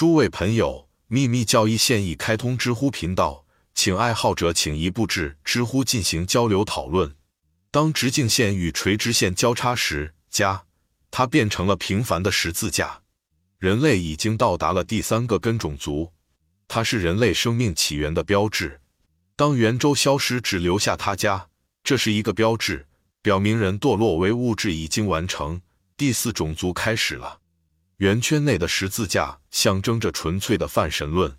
诸位朋友，秘密教义现已开通知乎频道，请爱好者请一步至知乎进行交流讨论。当直径线与垂直线交叉时，加它变成了平凡的十字架。人类已经到达了第三个根种族，它是人类生命起源的标志。当圆周消失，只留下它家，这是一个标志，表明人堕落为物质已经完成，第四种族开始了。圆圈内的十字架象征着纯粹的泛神论。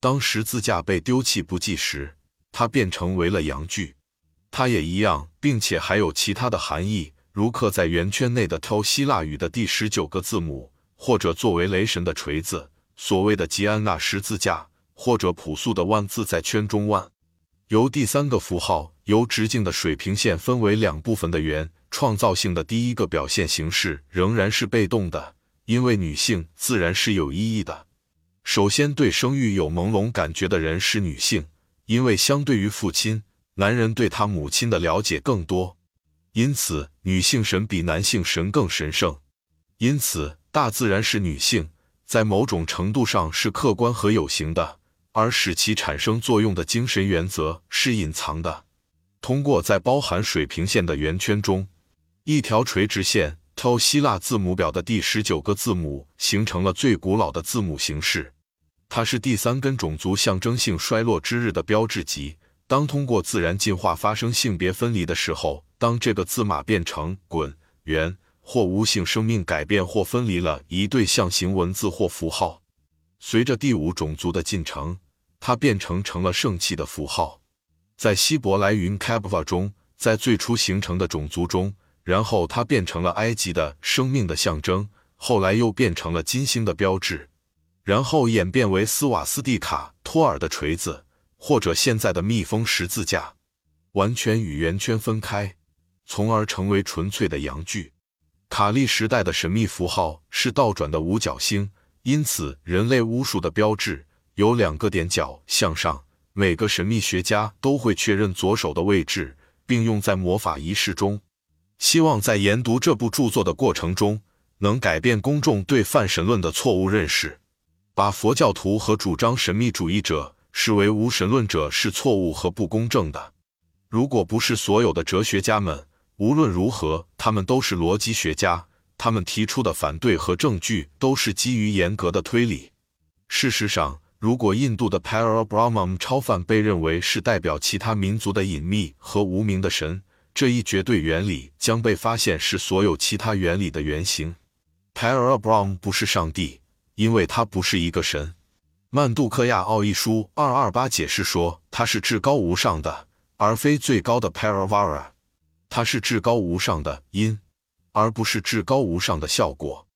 当十字架被丢弃不计时，它便成为了阳具。它也一样，并且还有其他的含义，如刻在圆圈内的 t 希腊语的第十九个字母。或者作为雷神的锤子，所谓的吉安娜十字架，或者朴素的万字在圈中万，由第三个符号由直径的水平线分为两部分的圆，创造性的第一个表现形式仍然是被动的，因为女性自然是有意义的。首先，对生育有朦胧感觉的人是女性，因为相对于父亲，男人对他母亲的了解更多，因此女性神比男性神更神圣。因此。大自然是女性，在某种程度上是客观和有形的，而使其产生作用的精神原则是隐藏的。通过在包含水平线的圆圈中，一条垂直线超希腊字母表的第十九个字母形成了最古老的字母形式。它是第三根种族象征性衰落之日的标志级。当通过自然进化发生性别分离的时候，当这个字码变成滚圆。或无性生命改变或分离了一对象形文字或符号，随着第五种族的进程，它变成成了圣器的符号。在希伯来语 k a b v a 中，在最初形成的种族中，然后它变成了埃及的生命的象征，后来又变成了金星的标志，然后演变为斯瓦斯蒂卡、托尔的锤子，或者现在的蜜蜂十字架，完全与圆圈分开，从而成为纯粹的阳具。卡利时代的神秘符号是倒转的五角星，因此人类巫术的标志有两个点角向上。每个神秘学家都会确认左手的位置，并用在魔法仪式中，希望在研读这部著作的过程中能改变公众对泛神论的错误认识，把佛教徒和主张神秘主义者视为无神论者是错误和不公正的。如果不是所有的哲学家们。无论如何，他们都是逻辑学家。他们提出的反对和证据都是基于严格的推理。事实上，如果印度的 Parabrahman 超凡被认为是代表其他民族的隐秘和无名的神，这一绝对原理将被发现是所有其他原理的原型。Parabrahm 不是上帝，因为他不是一个神。曼杜克亚奥义书二二八解释说，他是至高无上的，而非最高的 Paravara。它是至高无上的因，而不是至高无上的效果。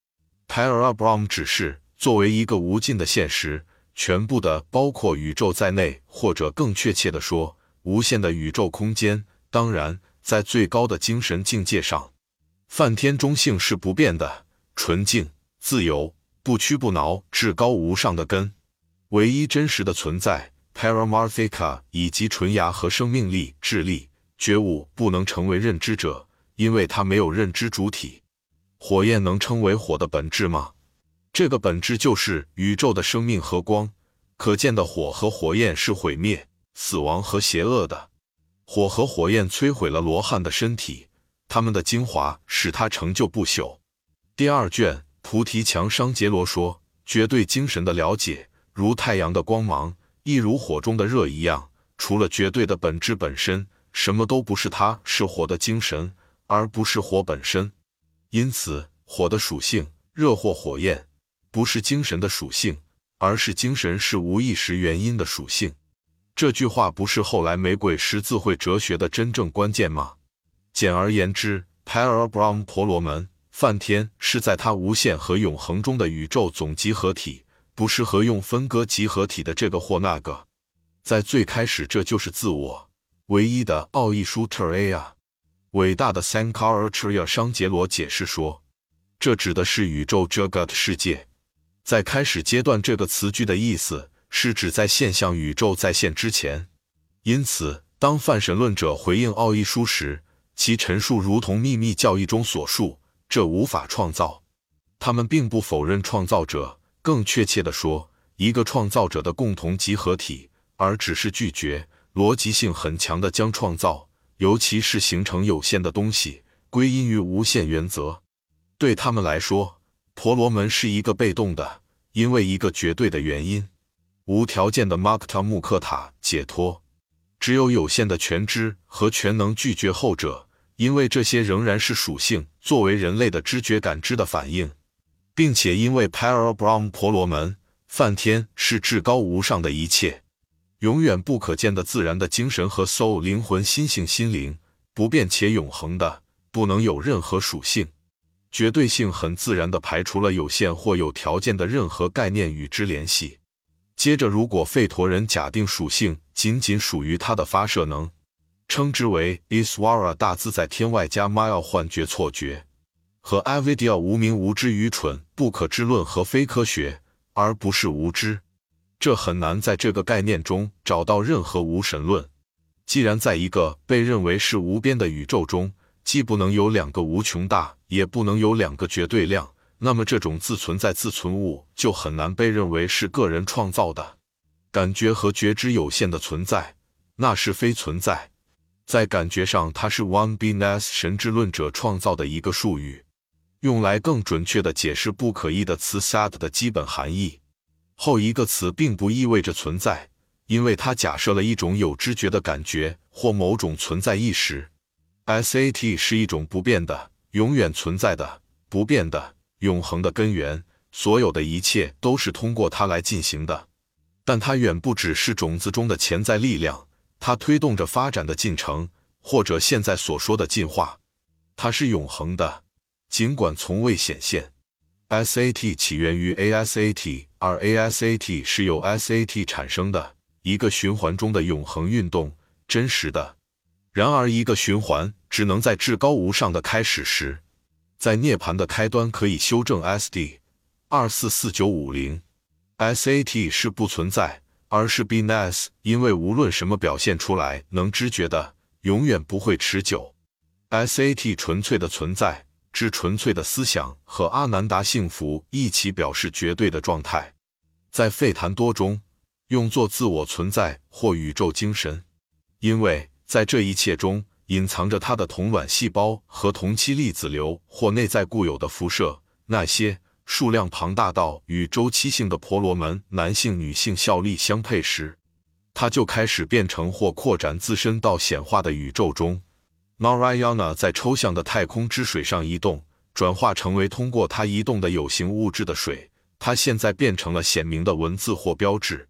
Parabrahm 只是作为一个无尽的现实，全部的包括宇宙在内，或者更确切地说，无限的宇宙空间。当然，在最高的精神境界上，梵天中性是不变的，纯净、自由、不屈不挠，至高无上的根，唯一真实的存在。Paramarthika 以及纯牙和生命力、智力。觉悟不能成为认知者，因为它没有认知主体。火焰能称为火的本质吗？这个本质就是宇宙的生命和光。可见的火和火焰是毁灭、死亡和邪恶的。火和火焰摧毁了罗汉的身体，他们的精华使他成就不朽。第二卷，菩提强商杰罗说：绝对精神的了解，如太阳的光芒，亦如火中的热一样，除了绝对的本质本身。什么都不是，它是火的精神，而不是火本身。因此，火的属性，热或火焰，不是精神的属性，而是精神是无意识原因的属性。这句话不是后来玫瑰十字会哲学的真正关键吗？简而言之，Parabrahm 婆罗门梵天是在他无限和永恒中的宇宙总集合体，不适合用分割集合体的这个或那个。在最开始，这就是自我。唯一的奥义书 Teraya，伟大的 Sankaracharya 商杰罗解释说，这指的是宇宙 Jagat 世界。在开始阶段，这个词句的意思是指在现象宇宙在现之前。因此，当泛神论者回应奥义书时，其陈述如同秘密教义中所述：这无法创造。他们并不否认创造者，更确切地说，一个创造者的共同集合体，而只是拒绝逻辑性很强的将创造，尤其是形成有限的东西，归因于无限原则。对他们来说，婆罗门是一个被动的，因为一个绝对的原因，无条件的 Mukta 穆克塔解脱。只有有限的全知和全能拒绝后者，因为这些仍然是属性，作为人类的知觉感知的反应。并且，因为 Parabrahm 婆罗门梵天是至高无上的一切，永远不可见的自然的精神和 soul 灵魂心性心灵，不变且永恒的，不能有任何属性，绝对性很自然的排除了有限或有条件的任何概念与之联系。接着，如果吠陀人假定属性仅仅属于他的发射能，称之为 Iswara 大自在天外加 Mile 幻觉错觉。和 Avidya 无名无知愚蠢不可知论和非科学，而不是无知，这很难在这个概念中找到任何无神论。既然在一个被认为是无边的宇宙中，既不能有两个无穷大，也不能有两个绝对量，那么这种自存在自存物就很难被认为是个人创造的。感觉和觉知有限的存在，那是非存在。在感觉上，它是 One Beness 神之论者创造的一个术语。用来更准确地解释不可疑的词 “sad” 的基本含义。后一个词并不意味着存在，因为它假设了一种有知觉的感觉或某种存在意识。Sat 是一种不变的、永远存在的、不变的、永恒的根源，所有的一切都是通过它来进行的。但它远不只是种子中的潜在力量，它推动着发展的进程，或者现在所说的进化。它是永恒的。尽管从未显现，SAT 起源于 ASAT，而 ASAT 是由 SAT 产生的一个循环中的永恒运动，真实的。然而，一个循环只能在至高无上的开始时，在涅槃的开端可以修正 SD 二四四九五零。SAT 是不存在，而是 BNS，因为无论什么表现出来能知觉的，永远不会持久。SAT 纯粹的存在。之纯粹的思想和阿南达幸福一起表示绝对的状态，在费谈多中用作自我存在或宇宙精神，因为在这一切中隐藏着它的同卵细胞和同期粒子流或内在固有的辐射。那些数量庞大到与周期性的婆罗门男性女性效力相配时，它就开始变成或扩展自身到显化的宇宙中。Narayana 在抽象的太空之水上移动，转化成为通过它移动的有形物质的水。它现在变成了显明的文字或标志。